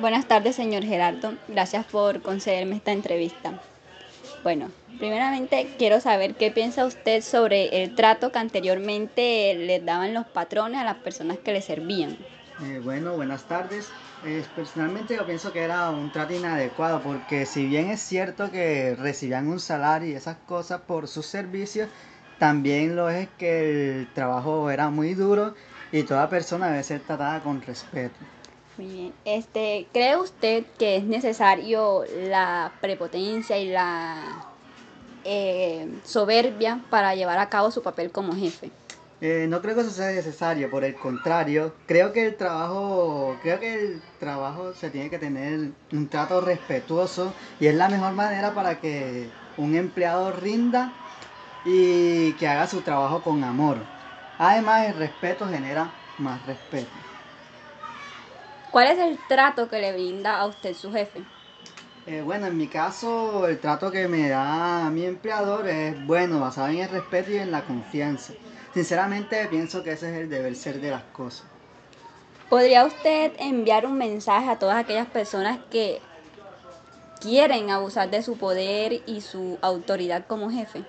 Buenas tardes, señor Gerardo. Gracias por concederme esta entrevista. Bueno, primeramente quiero saber qué piensa usted sobre el trato que anteriormente les daban los patrones a las personas que le servían. Eh, bueno, buenas tardes. Eh, personalmente yo pienso que era un trato inadecuado porque si bien es cierto que recibían un salario y esas cosas por sus servicios, también lo es que el trabajo era muy duro y toda persona debe ser tratada con respeto. Muy bien. Este, ¿Cree usted que es necesario la prepotencia y la eh, soberbia para llevar a cabo su papel como jefe? Eh, no creo que eso sea necesario, por el contrario, creo que el trabajo, creo que el trabajo se tiene que tener un trato respetuoso y es la mejor manera para que un empleado rinda y que haga su trabajo con amor. Además, el respeto genera más respeto. ¿Cuál es el trato que le brinda a usted su jefe? Eh, bueno, en mi caso, el trato que me da mi empleador es bueno, basado en el respeto y en la confianza. Sinceramente, pienso que ese es el deber ser de las cosas. ¿Podría usted enviar un mensaje a todas aquellas personas que quieren abusar de su poder y su autoridad como jefe?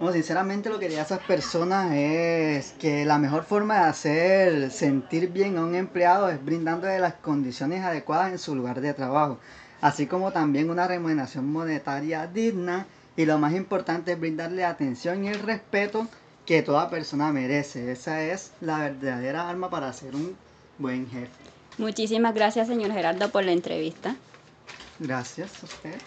No, sinceramente lo que diría a esas personas es que la mejor forma de hacer sentir bien a un empleado es brindándole las condiciones adecuadas en su lugar de trabajo, así como también una remuneración monetaria digna y lo más importante es brindarle atención y el respeto que toda persona merece. Esa es la verdadera arma para ser un buen jefe. Muchísimas gracias, señor Gerardo, por la entrevista. Gracias a usted.